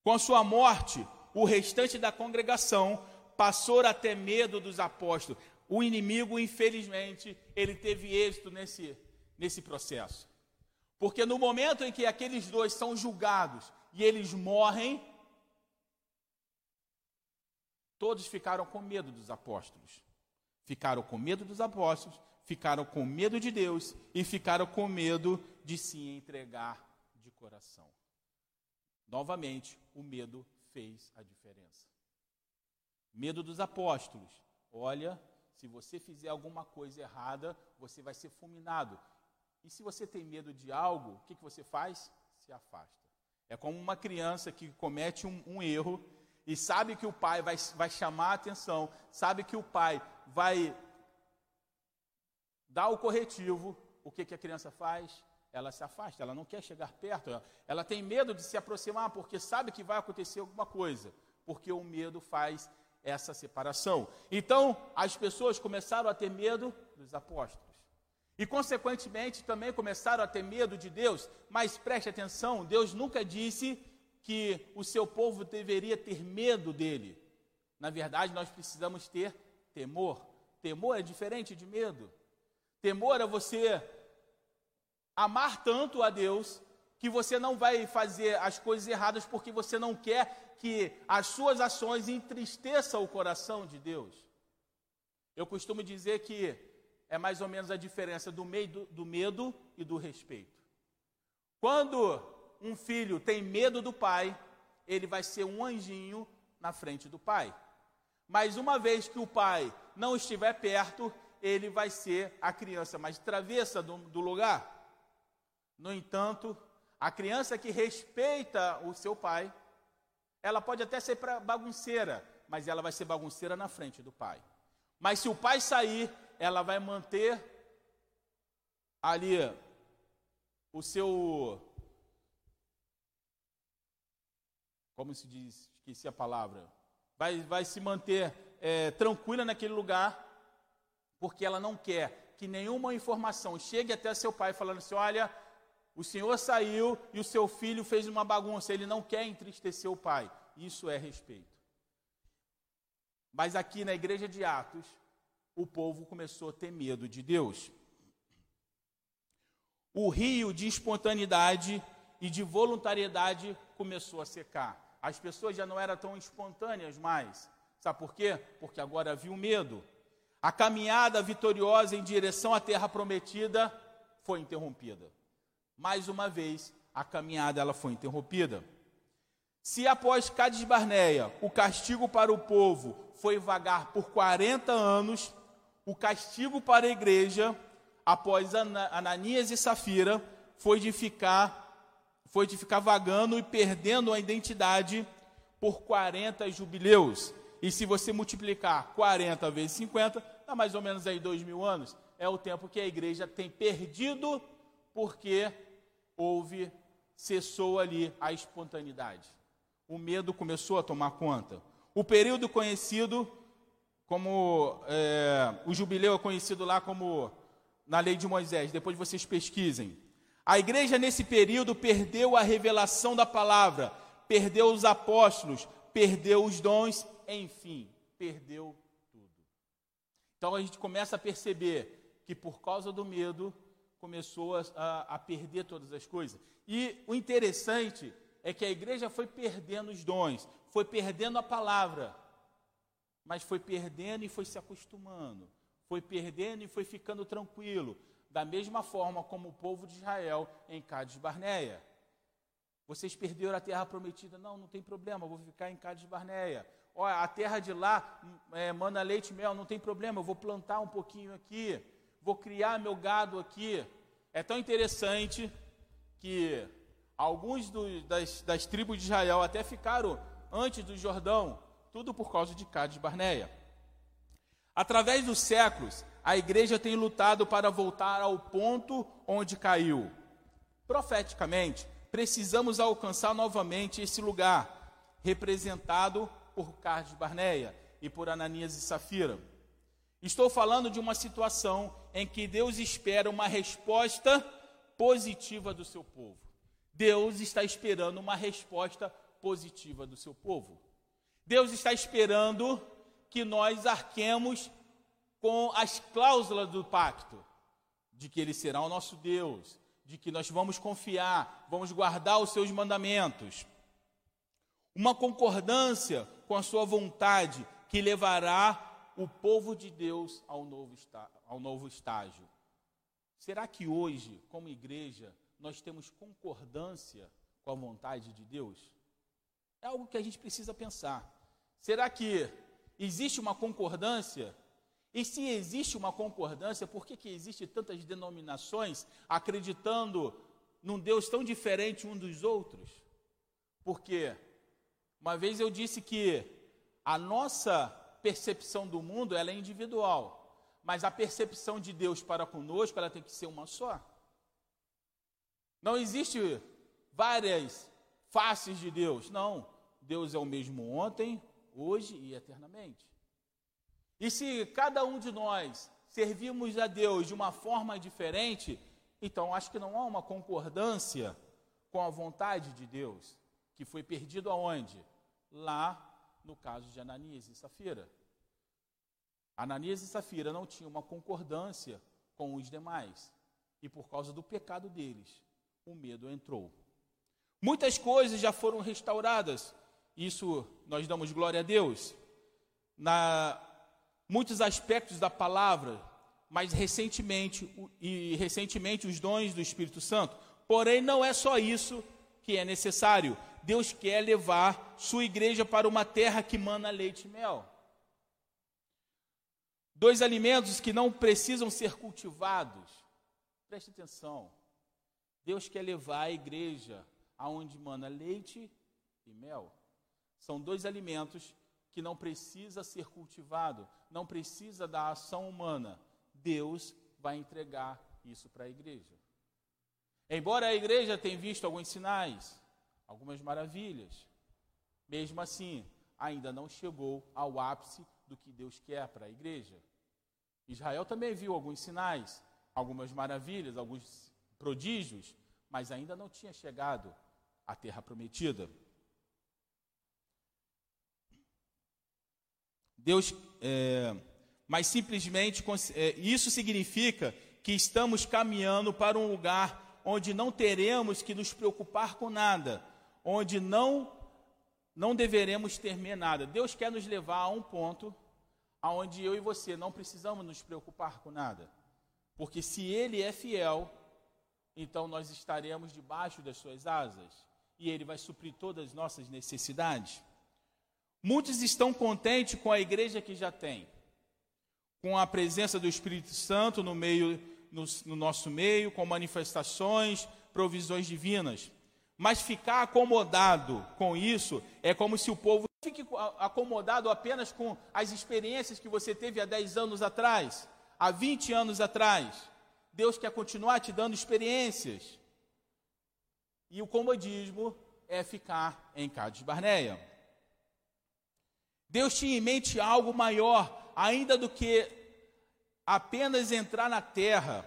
Com a sua morte, o restante da congregação passou a ter medo dos apóstolos. O inimigo, infelizmente, ele teve êxito nesse, nesse processo. Porque no momento em que aqueles dois são julgados e eles morrem, Todos ficaram com medo dos apóstolos. Ficaram com medo dos apóstolos, ficaram com medo de Deus e ficaram com medo de se entregar de coração. Novamente, o medo fez a diferença. Medo dos apóstolos. Olha, se você fizer alguma coisa errada, você vai ser fulminado. E se você tem medo de algo, o que, que você faz? Se afasta. É como uma criança que comete um, um erro e sabe que o pai vai, vai chamar a atenção, sabe que o pai vai dar o corretivo, o que, que a criança faz? Ela se afasta, ela não quer chegar perto, ela, ela tem medo de se aproximar porque sabe que vai acontecer alguma coisa, porque o medo faz essa separação. Então, as pessoas começaram a ter medo dos apóstolos. E, consequentemente, também começaram a ter medo de Deus. Mas preste atenção: Deus nunca disse que o seu povo deveria ter medo dele. Na verdade, nós precisamos ter temor. Temor é diferente de medo. Temor é você amar tanto a Deus que você não vai fazer as coisas erradas porque você não quer que as suas ações entristeçam o coração de Deus. Eu costumo dizer que é mais ou menos a diferença do, medo, do medo e do respeito. Quando um filho tem medo do pai, ele vai ser um anjinho na frente do pai. Mas uma vez que o pai não estiver perto, ele vai ser a criança mais travessa do, do lugar. No entanto, a criança que respeita o seu pai, ela pode até ser bagunceira, mas ela vai ser bagunceira na frente do pai. Mas se o pai sair, ela vai manter ali o seu como se diz, esqueci a palavra, vai, vai se manter é, tranquila naquele lugar, porque ela não quer que nenhuma informação chegue até seu pai falando assim: olha, o senhor saiu e o seu filho fez uma bagunça, ele não quer entristecer o pai. Isso é respeito. Mas aqui na igreja de Atos, o povo começou a ter medo de Deus. O rio de espontaneidade e de voluntariedade começou a secar. As pessoas já não eram tão espontâneas mais. Sabe por quê? Porque agora havia o medo. A caminhada vitoriosa em direção à terra prometida foi interrompida. Mais uma vez, a caminhada ela foi interrompida. Se após Cádiz Barneia o castigo para o povo foi vagar por 40 anos, o castigo para a igreja, após Ananias e Safira, foi de ficar foi de ficar vagando e perdendo a identidade por 40 jubileus. E se você multiplicar 40 vezes 50, dá mais ou menos aí dois mil anos. É o tempo que a igreja tem perdido porque houve, cessou ali a espontaneidade. O medo começou a tomar conta. O período conhecido como é, o jubileu é conhecido lá como na lei de Moisés. Depois vocês pesquisem. A igreja nesse período perdeu a revelação da palavra, perdeu os apóstolos, perdeu os dons, enfim, perdeu tudo. Então a gente começa a perceber que por causa do medo começou a, a perder todas as coisas. E o interessante é que a igreja foi perdendo os dons, foi perdendo a palavra, mas foi perdendo e foi se acostumando, foi perdendo e foi ficando tranquilo da mesma forma como o povo de Israel em Cádiz Barneia. Vocês perderam a terra prometida. Não, não tem problema, vou ficar em Cádiz Barneia. Olha, a terra de lá é, manda leite e mel, não tem problema, eu vou plantar um pouquinho aqui, vou criar meu gado aqui. É tão interessante que alguns do, das, das tribos de Israel até ficaram antes do Jordão, tudo por causa de Cádiz Barneia. Através dos séculos, a igreja tem lutado para voltar ao ponto onde caiu. Profeticamente, precisamos alcançar novamente esse lugar, representado por Carlos Barneia e por Ananias e Safira. Estou falando de uma situação em que Deus espera uma resposta positiva do seu povo. Deus está esperando uma resposta positiva do seu povo. Deus está esperando que nós arquemos com as cláusulas do pacto, de que Ele será o nosso Deus, de que nós vamos confiar, vamos guardar os seus mandamentos. Uma concordância com a sua vontade que levará o povo de Deus ao novo, ao novo estágio. Será que hoje, como igreja, nós temos concordância com a vontade de Deus? É algo que a gente precisa pensar. Será que existe uma concordância e se existe uma concordância, por que, que existe tantas denominações acreditando num Deus tão diferente um dos outros? Porque uma vez eu disse que a nossa percepção do mundo ela é individual, mas a percepção de Deus para conosco ela tem que ser uma só. Não existe várias faces de Deus, não. Deus é o mesmo ontem, hoje e eternamente. E se cada um de nós servimos a Deus de uma forma diferente, então acho que não há uma concordância com a vontade de Deus, que foi perdido aonde? Lá no caso de Ananias e Safira. Ananias e Safira não tinham uma concordância com os demais, e por causa do pecado deles, o medo entrou. Muitas coisas já foram restauradas, isso nós damos glória a Deus. Na muitos aspectos da palavra, mas recentemente e recentemente os dons do Espírito Santo. Porém, não é só isso que é necessário. Deus quer levar sua igreja para uma terra que mana leite e mel. Dois alimentos que não precisam ser cultivados. Preste atenção. Deus quer levar a igreja aonde mana leite e mel. São dois alimentos que não precisa ser cultivado, não precisa da ação humana. Deus vai entregar isso para a igreja. Embora a igreja tenha visto alguns sinais, algumas maravilhas, Mesmo assim, ainda não chegou ao ápice do que Deus quer para a igreja. Israel também viu alguns sinais, algumas maravilhas, alguns prodígios, mas ainda não tinha chegado à terra prometida. Deus, é, mas simplesmente é, isso significa que estamos caminhando para um lugar onde não teremos que nos preocupar com nada, onde não não deveremos temer nada. Deus quer nos levar a um ponto aonde eu e você não precisamos nos preocupar com nada. Porque se ele é fiel, então nós estaremos debaixo das suas asas e ele vai suprir todas as nossas necessidades. Muitos estão contentes com a igreja que já tem, com a presença do Espírito Santo no meio no, no nosso meio, com manifestações, provisões divinas. Mas ficar acomodado com isso é como se o povo fique acomodado apenas com as experiências que você teve há 10 anos atrás, há 20 anos atrás. Deus quer continuar te dando experiências. E o comodismo é ficar em Cádiz Barneia. Deus tinha em mente algo maior, ainda do que apenas entrar na terra,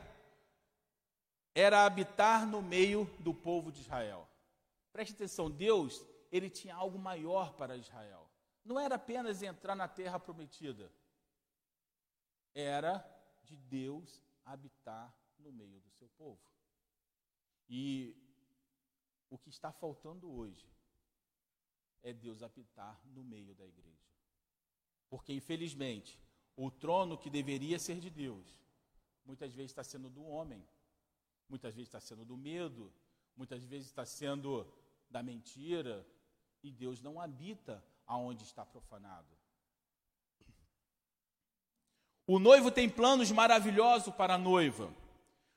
era habitar no meio do povo de Israel. Preste atenção, Deus, ele tinha algo maior para Israel. Não era apenas entrar na terra prometida. Era de Deus habitar no meio do seu povo. E o que está faltando hoje é Deus habitar no meio da igreja. Porque, infelizmente, o trono que deveria ser de Deus, muitas vezes está sendo do homem, muitas vezes está sendo do medo, muitas vezes está sendo da mentira, e Deus não habita aonde está profanado. O noivo tem planos maravilhosos para a noiva,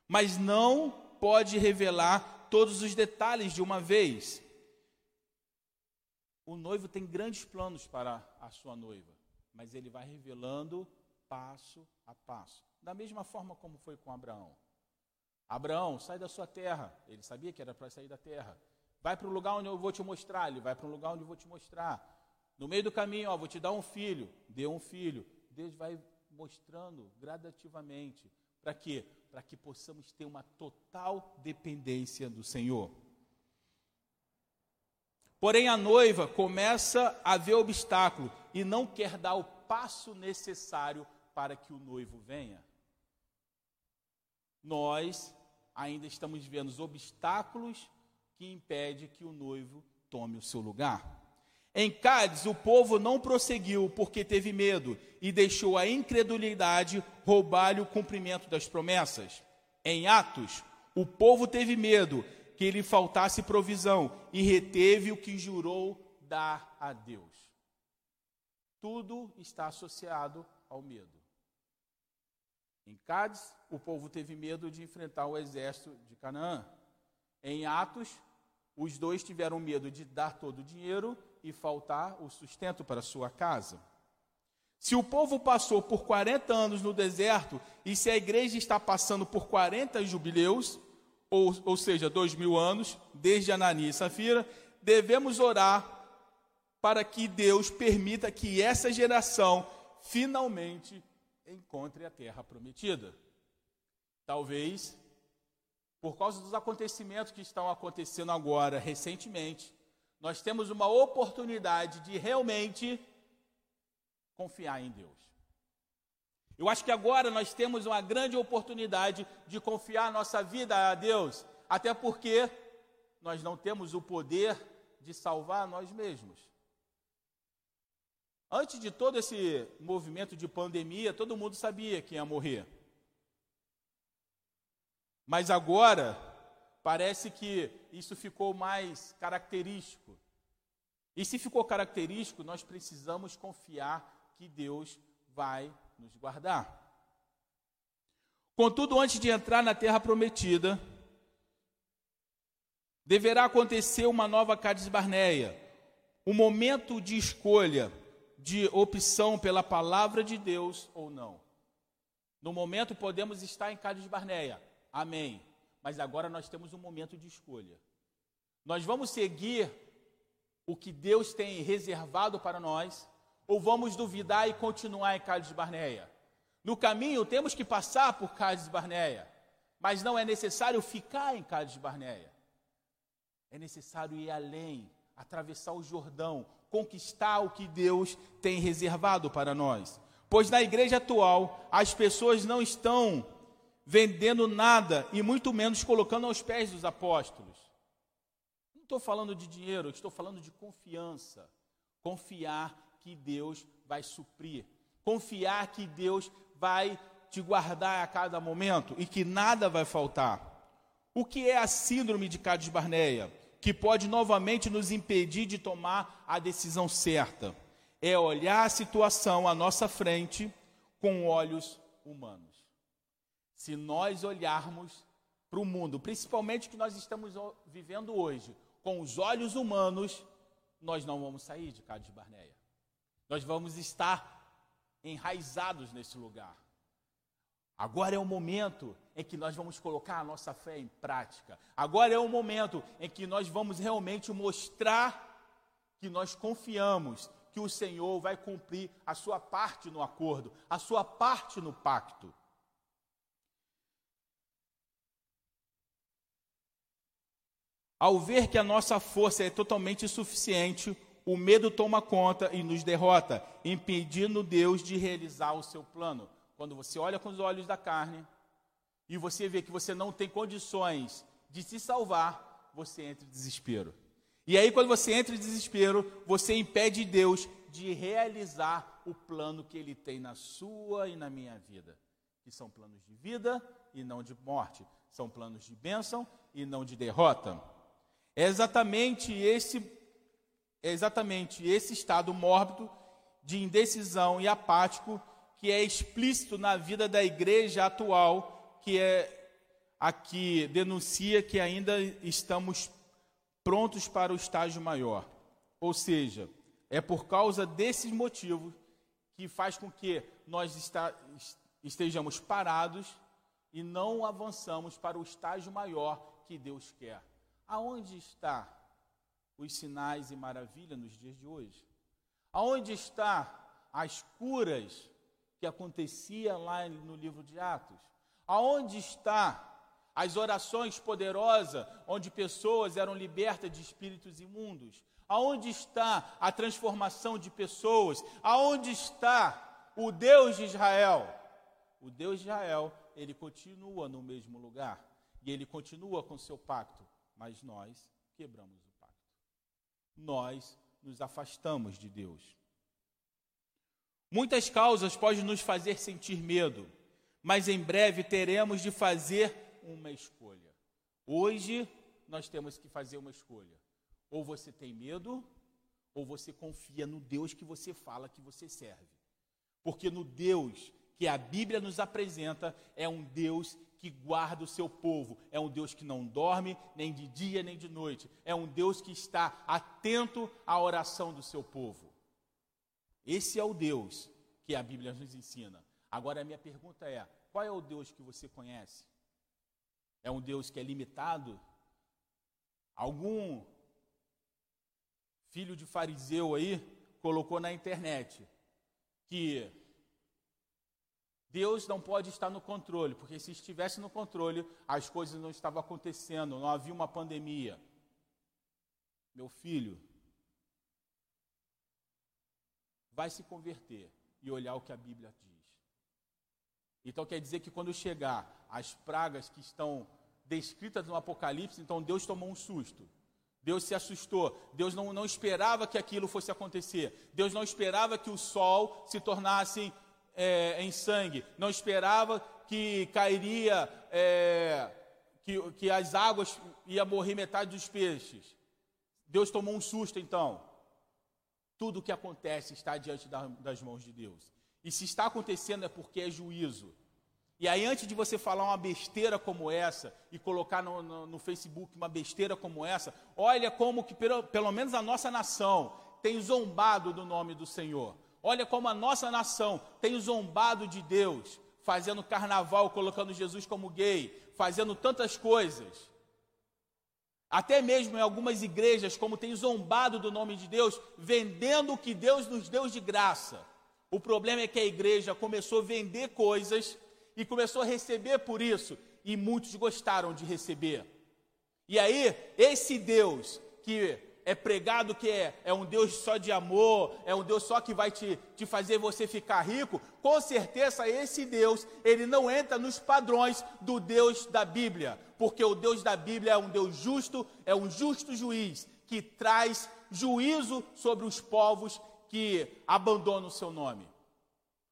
mas não pode revelar todos os detalhes de uma vez. O noivo tem grandes planos para a sua noiva, mas ele vai revelando passo a passo, da mesma forma como foi com Abraão. Abraão, sai da sua terra. Ele sabia que era para sair da terra. Vai para o lugar onde eu vou te mostrar. Ele vai para um lugar onde eu vou te mostrar. No meio do caminho, ó, vou te dar um filho. Deu um filho. Deus vai mostrando gradativamente. Para quê? Para que possamos ter uma total dependência do Senhor. Porém, a noiva começa a ver obstáculo e não quer dar o passo necessário para que o noivo venha. Nós ainda estamos vendo os obstáculos que impede que o noivo tome o seu lugar. Em Cádiz, o povo não prosseguiu porque teve medo e deixou a incredulidade roubar-lhe o cumprimento das promessas. Em Atos, o povo teve medo que lhe faltasse provisão e reteve o que jurou dar a Deus. Tudo está associado ao medo. Em Cádiz, o povo teve medo de enfrentar o exército de Canaã. Em Atos, os dois tiveram medo de dar todo o dinheiro e faltar o sustento para sua casa. Se o povo passou por 40 anos no deserto, e se a igreja está passando por 40 jubileus, ou, ou seja, dois mil anos, desde Anani e Safira, devemos orar para que Deus permita que essa geração finalmente encontre a terra prometida. Talvez por causa dos acontecimentos que estão acontecendo agora, recentemente, nós temos uma oportunidade de realmente confiar em Deus. Eu acho que agora nós temos uma grande oportunidade de confiar nossa vida a Deus, até porque nós não temos o poder de salvar nós mesmos. Antes de todo esse movimento de pandemia, todo mundo sabia que ia morrer. Mas agora, parece que isso ficou mais característico. E se ficou característico, nós precisamos confiar que Deus vai nos guardar. Contudo, antes de entrar na terra prometida, deverá acontecer uma nova Cádiz Barneia, um momento de escolha, de opção pela palavra de Deus ou não. No momento podemos estar em Cádiz Barneia, Amém. Mas agora nós temos um momento de escolha. Nós vamos seguir o que Deus tem reservado para nós, ou vamos duvidar e continuar em Cádiz Barneia? No caminho temos que passar por Cádiz Barneia, mas não é necessário ficar em Cádiz Barneia. É necessário ir além, atravessar o Jordão, conquistar o que Deus tem reservado para nós. Pois na igreja atual, as pessoas não estão vendendo nada e muito menos colocando aos pés dos apóstolos. Não estou falando de dinheiro, estou falando de confiança. Confiar que Deus vai suprir. Confiar que Deus vai te guardar a cada momento e que nada vai faltar. O que é a síndrome de Cádiz Barneia? Que pode novamente nos impedir de tomar a decisão certa. É olhar a situação à nossa frente com olhos humanos se nós olharmos para o mundo, principalmente o que nós estamos vivendo hoje, com os olhos humanos, nós não vamos sair de Cádiz Barneia. Nós vamos estar enraizados nesse lugar. Agora é o momento em que nós vamos colocar a nossa fé em prática. Agora é o momento em que nós vamos realmente mostrar que nós confiamos que o Senhor vai cumprir a sua parte no acordo, a sua parte no pacto. Ao ver que a nossa força é totalmente insuficiente, o medo toma conta e nos derrota, impedindo Deus de realizar o seu plano. Quando você olha com os olhos da carne e você vê que você não tem condições de se salvar, você entra em desespero. E aí, quando você entra em desespero, você impede Deus de realizar o plano que Ele tem na sua e na minha vida, que são planos de vida e não de morte, são planos de bênção e não de derrota. É exatamente esse, é exatamente esse estado mórbido de indecisão e apático que é explícito na vida da igreja atual, que é a que denuncia que ainda estamos prontos para o estágio maior. Ou seja, é por causa desses motivos que faz com que nós estejamos parados e não avançamos para o estágio maior que Deus quer. Aonde está os sinais e maravilhas nos dias de hoje? Aonde está as curas que acontecia lá no livro de Atos? Aonde está as orações poderosas onde pessoas eram libertas de espíritos imundos? Aonde está a transformação de pessoas? Aonde está o Deus de Israel? O Deus de Israel, ele continua no mesmo lugar e ele continua com seu pacto mas nós quebramos o. Nós nos afastamos de Deus. Muitas causas podem nos fazer sentir medo, mas em breve teremos de fazer uma escolha. Hoje nós temos que fazer uma escolha. Ou você tem medo, ou você confia no Deus que você fala que você serve. Porque no Deus que a Bíblia nos apresenta é um Deus que guarda o seu povo. É um Deus que não dorme nem de dia nem de noite. É um Deus que está atento à oração do seu povo. Esse é o Deus que a Bíblia nos ensina. Agora a minha pergunta é: qual é o Deus que você conhece? É um Deus que é limitado? Algum filho de fariseu aí colocou na internet que Deus não pode estar no controle, porque se estivesse no controle, as coisas não estavam acontecendo, não havia uma pandemia. Meu filho, vai se converter e olhar o que a Bíblia diz. Então quer dizer que quando chegar as pragas que estão descritas no Apocalipse, então Deus tomou um susto. Deus se assustou. Deus não, não esperava que aquilo fosse acontecer. Deus não esperava que o sol se tornasse é, em sangue, não esperava que cairia, é, que, que as águas ia morrer metade dos peixes. Deus tomou um susto então. Tudo o que acontece está diante da, das mãos de Deus. E se está acontecendo é porque é juízo. E aí, antes de você falar uma besteira como essa e colocar no, no, no Facebook uma besteira como essa, olha como que, pelo, pelo menos a nossa nação, tem zombado do nome do Senhor. Olha como a nossa nação tem zombado de Deus, fazendo carnaval, colocando Jesus como gay, fazendo tantas coisas. Até mesmo em algumas igrejas, como tem zombado do nome de Deus, vendendo o que Deus nos deu de graça. O problema é que a igreja começou a vender coisas e começou a receber por isso, e muitos gostaram de receber. E aí, esse Deus que é pregado que é, é um Deus só de amor, é um Deus só que vai te, te fazer você ficar rico, com certeza esse Deus, ele não entra nos padrões do Deus da Bíblia, porque o Deus da Bíblia é um Deus justo, é um justo juiz, que traz juízo sobre os povos que abandonam o seu nome.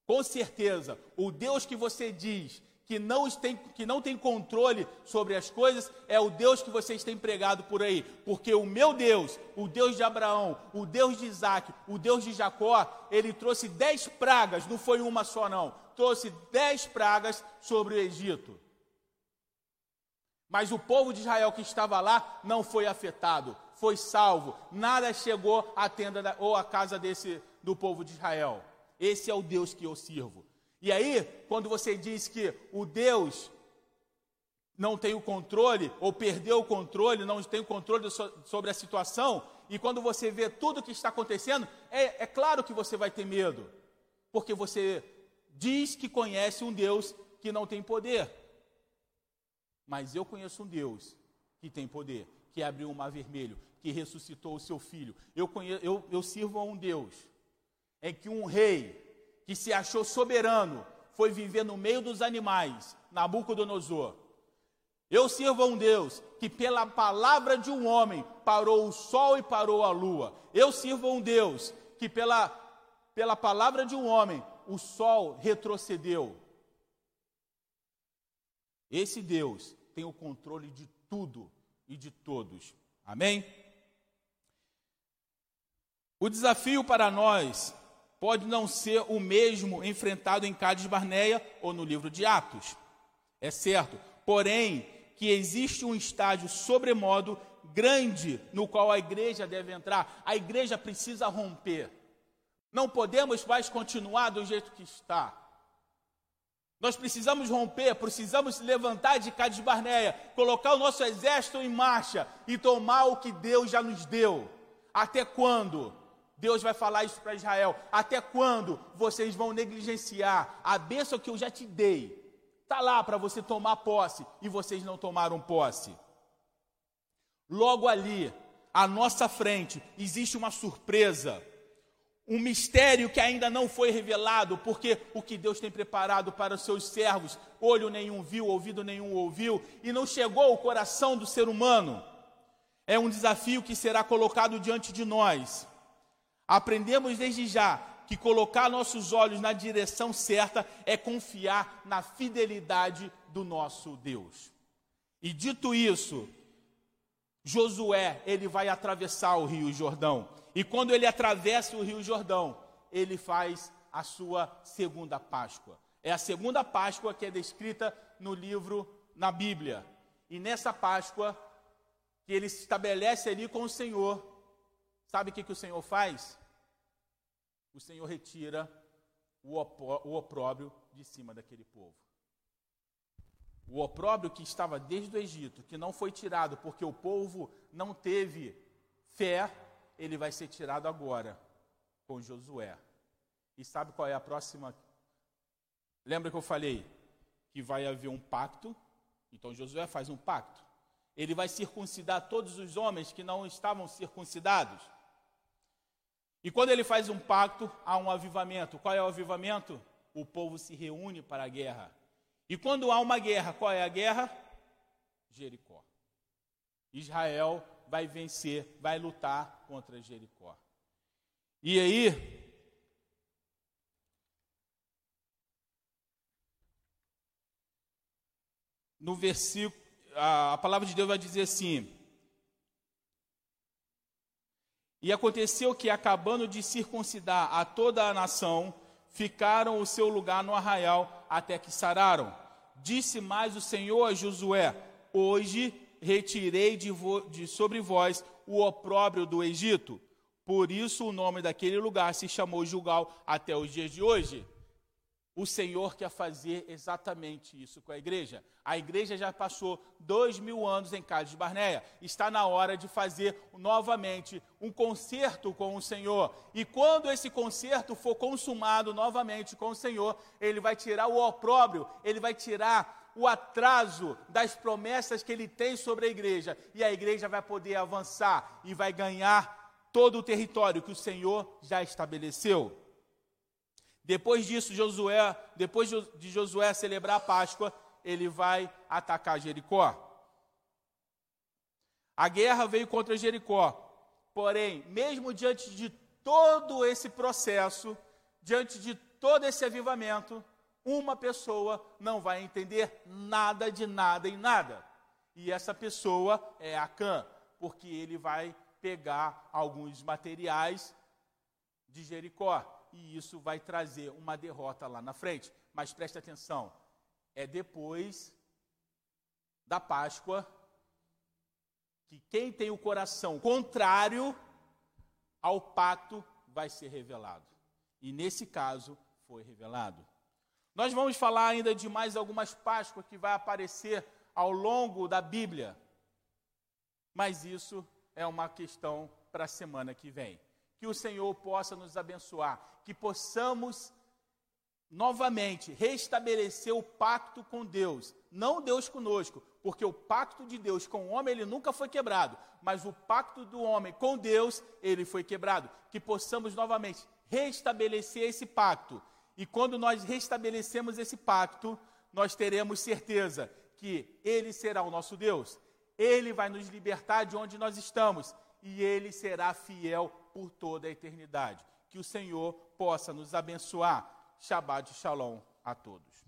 Com certeza, o Deus que você diz que não, tem, que não tem controle sobre as coisas é o Deus que vocês têm pregado por aí. Porque o meu Deus, o Deus de Abraão, o Deus de Isaac, o Deus de Jacó, ele trouxe dez pragas, não foi uma só não. Trouxe dez pragas sobre o Egito. Mas o povo de Israel que estava lá não foi afetado, foi salvo. Nada chegou à tenda da, ou à casa desse do povo de Israel. Esse é o Deus que eu sirvo. E aí, quando você diz que o Deus não tem o controle, ou perdeu o controle, não tem o controle sobre a situação, e quando você vê tudo o que está acontecendo, é, é claro que você vai ter medo, porque você diz que conhece um Deus que não tem poder. Mas eu conheço um Deus que tem poder, que abriu o mar vermelho, que ressuscitou o seu filho. Eu, conheço, eu, eu sirvo a um Deus em que um rei que se achou soberano, foi viver no meio dos animais, Nabucodonosor. Eu sirvo a um Deus que, pela palavra de um homem, parou o sol e parou a lua. Eu sirvo a um Deus que, pela, pela palavra de um homem, o sol retrocedeu. Esse Deus tem o controle de tudo e de todos. Amém? O desafio para nós pode não ser o mesmo enfrentado em Cádiz Barneia ou no livro de Atos. É certo. Porém, que existe um estágio sobremodo grande no qual a igreja deve entrar. A igreja precisa romper. Não podemos mais continuar do jeito que está. Nós precisamos romper, precisamos levantar de Cádiz Barneia, colocar o nosso exército em marcha e tomar o que Deus já nos deu. Até quando? Deus vai falar isso para Israel. Até quando vocês vão negligenciar a bênção que eu já te dei? Está lá para você tomar posse e vocês não tomaram posse. Logo ali, à nossa frente, existe uma surpresa, um mistério que ainda não foi revelado, porque o que Deus tem preparado para os seus servos, olho nenhum viu, ouvido nenhum ouviu, e não chegou ao coração do ser humano. É um desafio que será colocado diante de nós. Aprendemos desde já que colocar nossos olhos na direção certa é confiar na fidelidade do nosso Deus. E dito isso, Josué, ele vai atravessar o Rio Jordão. E quando ele atravessa o Rio Jordão, ele faz a sua segunda Páscoa. É a segunda Páscoa que é descrita no livro, na Bíblia. E nessa Páscoa, que ele se estabelece ali com o Senhor, Sabe o que, que o Senhor faz? O Senhor retira o opróbrio de cima daquele povo. O opróbrio que estava desde o Egito, que não foi tirado porque o povo não teve fé, ele vai ser tirado agora com Josué. E sabe qual é a próxima? Lembra que eu falei que vai haver um pacto? Então Josué faz um pacto. Ele vai circuncidar todos os homens que não estavam circuncidados. E quando ele faz um pacto, há um avivamento. Qual é o avivamento? O povo se reúne para a guerra. E quando há uma guerra, qual é a guerra? Jericó. Israel vai vencer, vai lutar contra Jericó. E aí, no versículo, a, a palavra de Deus vai dizer assim: E aconteceu que, acabando de circuncidar a toda a nação, ficaram o seu lugar no arraial até que sararam. Disse mais o Senhor a Josué: Hoje retirei de, de sobre vós o opróbrio do Egito. Por isso o nome daquele lugar se chamou Jugal até os dias de hoje. O Senhor quer fazer exatamente isso com a igreja. A igreja já passou dois mil anos em Cádiz de Barneia. Está na hora de fazer novamente um concerto com o Senhor. E quando esse concerto for consumado novamente com o Senhor, Ele vai tirar o opróbrio, Ele vai tirar o atraso das promessas que Ele tem sobre a igreja. E a igreja vai poder avançar e vai ganhar todo o território que o Senhor já estabeleceu. Depois disso, Josué, depois de Josué celebrar a Páscoa, ele vai atacar Jericó. A guerra veio contra Jericó. Porém, mesmo diante de todo esse processo, diante de todo esse avivamento, uma pessoa não vai entender nada de nada em nada. E essa pessoa é Acã, porque ele vai pegar alguns materiais de Jericó e isso vai trazer uma derrota lá na frente. Mas preste atenção, é depois da Páscoa que quem tem o coração contrário ao pacto vai ser revelado. E nesse caso foi revelado. Nós vamos falar ainda de mais algumas Páscoas que vai aparecer ao longo da Bíblia. Mas isso é uma questão para a semana que vem que o Senhor possa nos abençoar, que possamos novamente restabelecer o pacto com Deus, não Deus conosco, porque o pacto de Deus com o homem ele nunca foi quebrado, mas o pacto do homem com Deus ele foi quebrado, que possamos novamente restabelecer esse pacto. E quando nós restabelecemos esse pacto, nós teremos certeza que ele será o nosso Deus. Ele vai nos libertar de onde nós estamos e ele será fiel por toda a eternidade. Que o Senhor possa nos abençoar. Shabbat Shalom a todos.